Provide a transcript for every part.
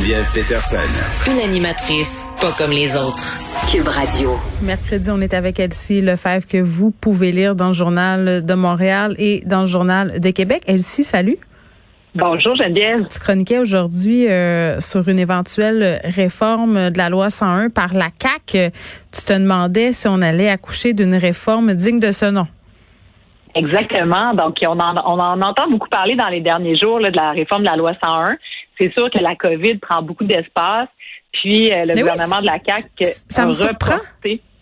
Geneviève Peterson. Une animatrice pas comme les autres. Cube Radio. Mercredi, on est avec Elsie Lefebvre que vous pouvez lire dans le journal de Montréal et dans le journal de Québec. Elsie, salut. Bonjour Geneviève. Tu chroniquais aujourd'hui euh, sur une éventuelle réforme de la loi 101 par la CAC. Tu te demandais si on allait accoucher d'une réforme digne de ce nom. Exactement. Donc, on en, on en entend beaucoup parler dans les derniers jours là, de la réforme de la loi 101 c'est sûr que la COVID prend beaucoup d'espace. Puis euh, le gouvernement de la CAQ ça me surprend.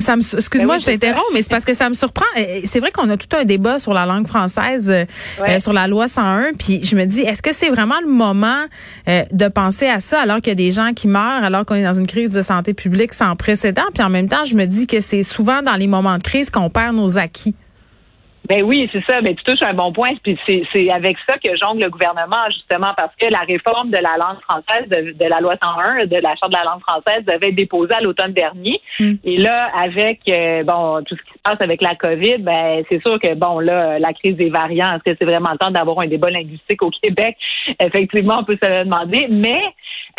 Ça me, excuse-moi, ben je t'interromps, mais c'est parce que ça me surprend. C'est vrai qu'on a tout un débat sur la langue française, euh, sur la loi 101, puis je me dis, est-ce que c'est vraiment le moment euh, de penser à ça alors qu'il y a des gens qui meurent, alors qu'on est dans une crise de santé publique sans précédent, puis en même temps, je me dis que c'est souvent dans les moments de crise qu'on perd nos acquis. Ben oui, c'est ça. Ben, tu touches un bon point. Puis c'est avec ça que jongle le gouvernement, justement, parce que la réforme de la langue française, de, la loi 101, de la Charte de la langue française, devait être déposée à l'automne dernier. Mm. Et là, avec euh, bon tout ce qui se passe avec la COVID, ben c'est sûr que bon là, la crise des variants, est-ce que c'est vraiment le temps d'avoir un débat linguistique au Québec? Effectivement, on peut se le demander. Mais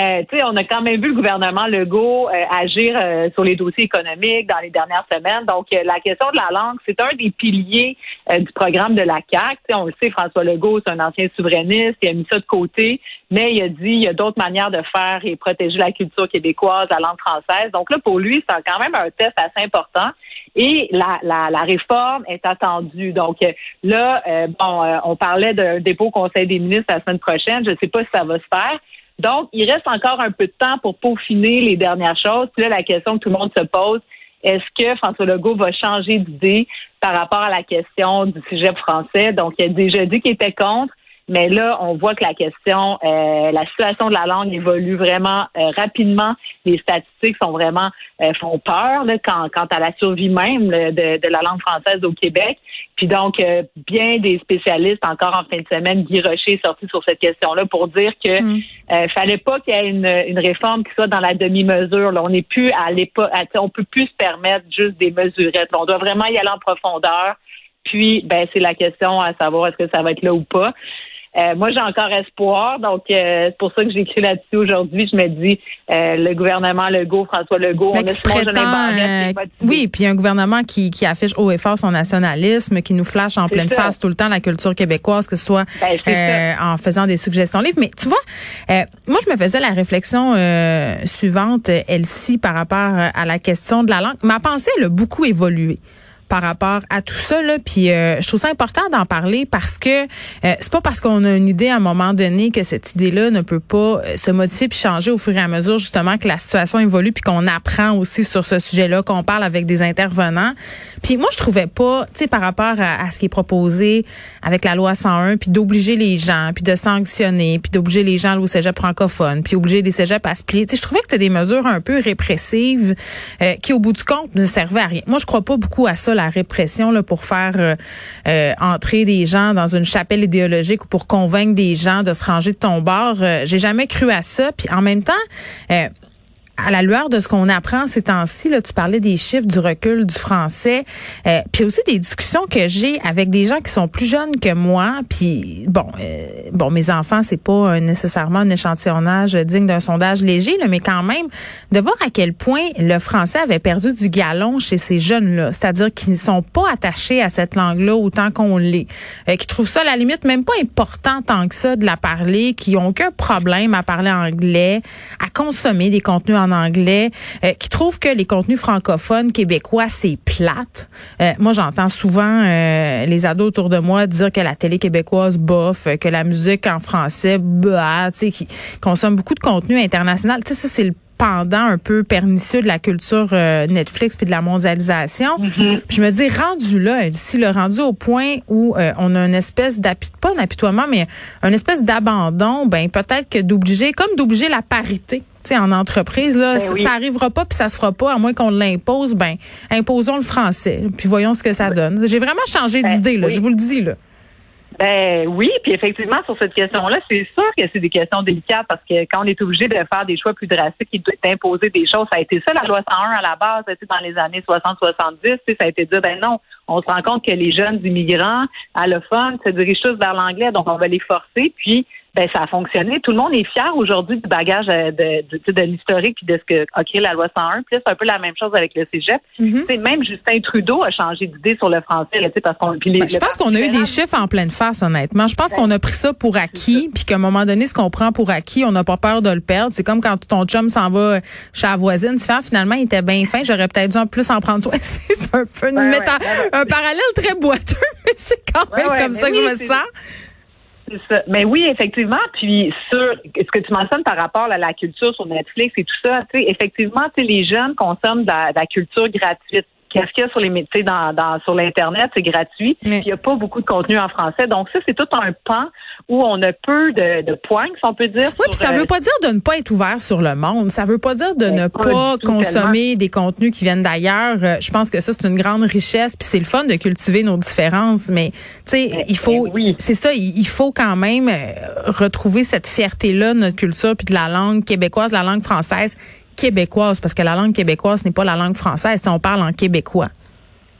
euh, tu sais, on a quand même vu le gouvernement Legault euh, agir euh, sur les dossiers économiques dans les dernières semaines. Donc, la question de la langue, c'est un des piliers du programme de la CAQ. on le sait, François Legault, c'est un ancien souverainiste, il a mis ça de côté, mais il a dit il y a d'autres manières de faire et protéger la culture québécoise, la langue française. Donc là, pour lui, c'est quand même un test assez important. Et la, la, la réforme est attendue. Donc là, bon, on parlait d'un dépôt au Conseil des ministres la semaine prochaine. Je ne sais pas si ça va se faire. Donc, il reste encore un peu de temps pour peaufiner les dernières choses. Puis là, la question que tout le monde se pose, est-ce que François Legault va changer d'idée par rapport à la question du sujet français? Donc, il a déjà dit qu'il était contre. Mais là, on voit que la question, euh, la situation de la langue évolue vraiment euh, rapidement. Les statistiques sont vraiment euh, font peur là, quant, à la survie même de, la langue française au Québec. Puis donc, bien des spécialistes, encore en fin de semaine, Guy Rocher est sorti sur cette question-là pour dire que mm. fallait pas qu'il y ait une, réforme qui soit dans la demi-mesure. On n'est plus à l'époque, on peut plus se permettre juste des mesurettes. On doit vraiment y aller en profondeur. Puis, ben, c'est la question à savoir est-ce que ça va être là ou pas. Euh, moi, j'ai encore espoir, donc euh, c'est pour ça que j'écris là-dessus aujourd'hui. Je me dis, euh, le gouvernement Legault, François Legault, on a Oui, puis un gouvernement qui, qui affiche haut et fort son nationalisme, qui nous flash en pleine face tout le temps la culture québécoise, que ce soit ben, en faisant des suggestions livres. Mais tu vois, moi, je me faisais la réflexion suivante, Elsie, par rapport à la question de la langue. Ma pensée, elle a beaucoup évolué par rapport à tout ça là puis euh, je trouve ça important d'en parler parce que euh, c'est pas parce qu'on a une idée à un moment donné que cette idée-là ne peut pas euh, se modifier puis changer au fur et à mesure justement que la situation évolue puis qu'on apprend aussi sur ce sujet-là qu'on parle avec des intervenants. Puis moi je trouvais pas tu sais par rapport à, ce qui est proposé avec la loi 101 puis d'obliger les gens puis de sanctionner puis d'obliger les gens au cégep francophone puis obliger les cégeps à se plier. Tu sais je trouvais que c'était des mesures un peu répressives qui au bout du compte ne servaient à rien. Moi je crois pas beaucoup à ça la répression là, pour faire euh, euh, entrer des gens dans une chapelle idéologique ou pour convaincre des gens de se ranger de ton bord. Euh, j'ai jamais cru à ça. Puis en même temps, à la lueur de ce qu'on apprend ces temps-ci, là, tu parlais des chiffres du recul du français, euh, puis aussi des discussions que j'ai avec des gens qui sont plus jeunes que moi, puis bon, euh, bon, mes enfants, c'est pas nécessairement un échantillonnage digne d'un sondage léger, là, mais quand même de voir à quel point le français avait perdu du galon chez ces jeunes-là, c'est-à-dire qu'ils ne sont pas attachés à cette langue-là autant qu'on l'est, euh, qui trouvent ça à la limite même pas important tant que ça de la parler, qui ont aucun problème à parler anglais, à consommer des contenus en anglais, euh, qui trouvent que les contenus francophones québécois, c'est plate. Euh, moi, j'entends souvent euh, les ados autour de moi dire que la télé québécoise bof, que la musique en français, bah, tu sais, qui consomment beaucoup de contenu international. Tu sais, ça, c'est le pendant un peu pernicieux de la culture euh, Netflix puis de la mondialisation. Mm-hmm. Puis je me dis, rendu là, si le rendu au point où euh, on a une espèce d'apitoiement, pas un apitoiement, mais une espèce d'abandon, ben peut-être que d'obliger, comme d'obliger la parité en entreprise, là, Ben ça, oui. ça arrivera pas puis ça se fera pas, à moins qu'on l'impose, ben, imposons le français, puis voyons ce que ça donne. J'ai vraiment changé Ben, d'idée, là, oui. je vous le dis, là. Ben oui, puis effectivement, sur cette question-là, c'est sûr que c'est des questions délicates parce que quand on est obligé de faire des choix plus drastiques et d'imposer des choses, ça a été ça la loi 101 à la base, dans les années 60-70, tu sais, ça a été dire, ben non, on se rend compte que les jeunes immigrants allophones se dirigent tous vers l'anglais, donc on va les forcer, puis ben ça a fonctionné. Tout le monde est fier aujourd'hui du bagage euh, de, de, de l'historique puis de ce que a créé la loi 101. Puis là, c'est un peu la même chose avec le cégep. Sais, Même Justin Trudeau a changé d'idée sur le français, là, tu sais, parce qu'on Ben, je pense qu'on a eu des chiffres en pleine face, honnêtement. Je pense qu'on a pris ça pour acquis, puis qu'à un moment donné, ce qu'on prend pour acquis, on n'a pas peur de le perdre. C'est comme quand ton chum s'en va chez la voisine, tu fais, ah, finalement, il était bien fin, j'aurais peut-être dû en plus en prendre soin. c'est un peu une méta- ouais, un parallèle très boiteux, mais c'est quand même ouais, comme ça que oui, je me sens. Mais oui, effectivement. Puis sur ce que tu mentionnes par rapport à la culture sur Netflix et tout ça, tu sais, effectivement, tu sais, les jeunes consomment de la, de la culture gratuite. Qu'est-ce qu'il y a sur les mé- tu sais, dans, dans sur l'internet, c'est gratuit. Oui. Il n'y a pas beaucoup de contenu en français. Donc ça, c'est tout un pan où on a peu de, de points, si on peut dire. Oui, puis ça euh, veut pas dire de ne pas être ouvert sur le monde. Ça veut pas dire de ne pas consommer des contenus qui viennent d'ailleurs. Euh, Je pense que ça c'est une grande richesse, puis c'est le fun de cultiver nos différences. Mais tu sais, il faut, oui. c'est ça, il il faut quand même euh, retrouver cette fierté là de notre culture puis de la langue québécoise, de la langue française québécoise, parce que la langue québécoise n'est pas la langue française. Sais, on parle en québécois.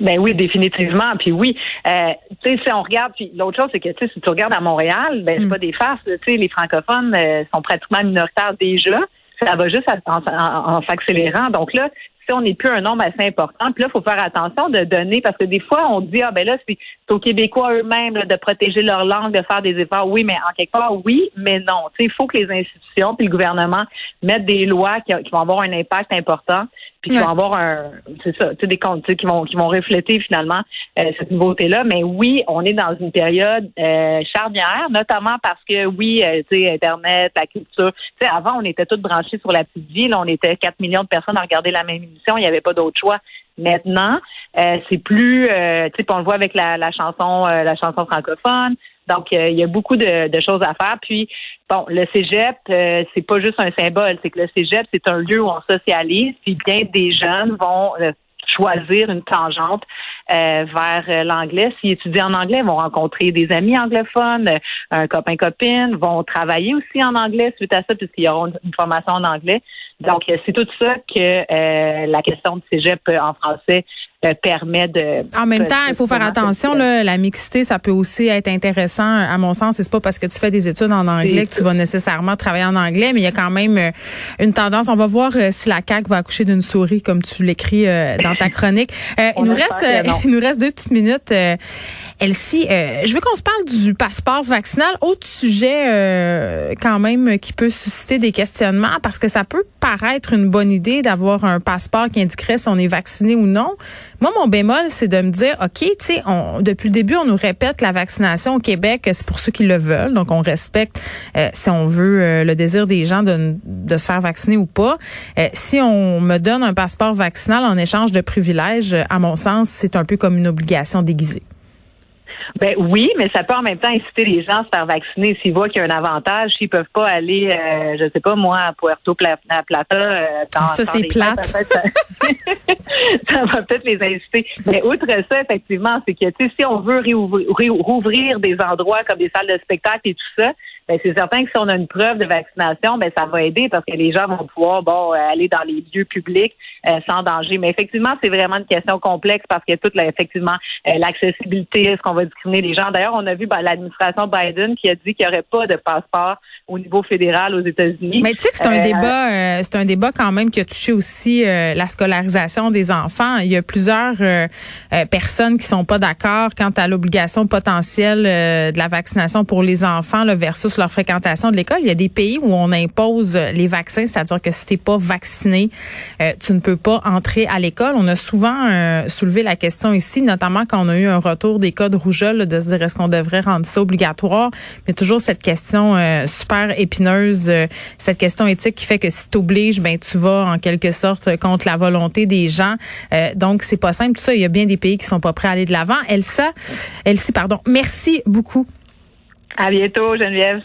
Ben oui, définitivement. Puis oui, euh, tu sais, si on regarde, puis l'autre chose, c'est que tu si tu regardes à Montréal, ben c'est Mm. pas des farces. Tu sais, les francophones euh, sont pratiquement minoritaires déjà. Ça va juste en, en- en s'accélérant. Donc là, si on n'est plus un nombre assez important, puis là, il faut faire attention de donner, parce que des fois, on dit, ah ben là, c'est aux Québécois eux-mêmes de protéger leur langue, de faire des efforts. Oui, mais en quelque part, oui, mais non. Il faut que les institutions puis le gouvernement mettent des lois qui vont avoir un impact important puis qui Ouais. vont avoir un, c'est ça, tu sais, des sais, qui vont qui vont refléter finalement euh, cette nouveauté-là. Mais oui, on est dans une période euh, charnière, notamment parce que oui, euh, tu sais, Internet, la culture. Tu sais, avant, on était tous branchés sur la petite vie. Là, on était 4 millions de personnes à regarder la même émission. Il n'y avait pas d'autre choix. Maintenant, euh, c'est plus, euh, tu sais, on le voit avec la, la chanson, euh, la chanson francophone. Donc, euh, il y a beaucoup de, de choses à faire. Puis, bon, le cégep, euh, c'est pas juste un symbole. C'est que le cégep, c'est un lieu où on socialise. Puis, bien des jeunes vont euh, choisir une tangente euh, vers euh, l'anglais. S'ils étudient en anglais, ils vont rencontrer des amis anglophones, euh, un copain-copine, vont travailler aussi en anglais suite à ça, puisqu'ils auront une formation en anglais. Donc, c'est tout ça que euh, la question du cégep en français permet de... En même temps, il faut faire attention. Là, la mixité, ça peut aussi être intéressant, à mon sens. C'est pas parce que tu fais des études en anglais que tu vas nécessairement travailler en anglais, mais il y a quand même euh, une tendance. On va voir euh, si la CAQ va accoucher d'une souris, comme tu l'écris euh, dans ta chronique. Euh, il nous reste, il nous reste deux petites minutes. Euh, Elsie, je veux qu'on se parle du passeport vaccinal. Autre sujet quand même qui peut susciter des questionnements parce que ça peut paraître une bonne idée d'avoir un passeport qui indiquerait si on est vacciné ou non. Moi, mon bémol, c'est de me dire, OK, tu sais, depuis le début, on nous répète la vaccination au Québec, c'est pour ceux qui le veulent. Donc, on respecte, euh, si on veut, euh, le désir des gens de, se faire vacciner ou pas. Euh, si on me donne un passeport vaccinal en échange de privilèges, à mon sens, c'est un peu comme une obligation déguisée. Ben oui, mais ça peut en même temps inciter les gens à se faire vacciner s'ils voient qu'il y a un avantage. S'ils peuvent pas aller, euh, je sais pas moi, à Puerto Plata. euh, dans- Ça, c'est plate. fêtes, ça ça va peut-être les inciter. Mais outre ça, effectivement, c'est que tu sais, si on veut rouvrir des endroits comme des salles de spectacle et tout ça, ben c'est certain que si on a une preuve de vaccination, ben ça va aider parce que les gens vont pouvoir bon euh, aller dans les lieux publics euh, sans danger. Mais effectivement, c'est vraiment une question complexe parce que toute la, effectivement euh, l'accessibilité, est-ce qu'on va discriminer les gens? D'ailleurs, on a vu ben, l'administration Biden qui a dit qu'il n'y aurait pas de passeport au niveau fédéral aux États-Unis. Mais tu sais que c'est un Euh, débat, euh, c'est un débat quand même qui a touché aussi euh, la scolarisation des enfants. Il y a plusieurs personnes qui sont pas d'accord quant à l'obligation potentielle euh, de la vaccination pour les enfants là, versus leur fréquentation de l'école. Il y a des pays où on impose les vaccins, c'est-à-dire que si t'es pas vacciné, euh, tu ne peux pas entrer à l'école. On a souvent euh, soulevé la question ici, notamment quand on a eu un retour des codes rougeoles, de se dire est-ce qu'on devrait rendre ça obligatoire? Mais toujours cette question euh, super épineuse, euh, cette question éthique qui fait que si t'obliges, ben tu vas en quelque sorte contre la volonté des gens. donc c'est pas simple tout ça. Il y a bien des pays qui sont pas prêts à aller de l'avant. Elsa, Elsie, pardon. Merci beaucoup. À bientôt, Geneviève.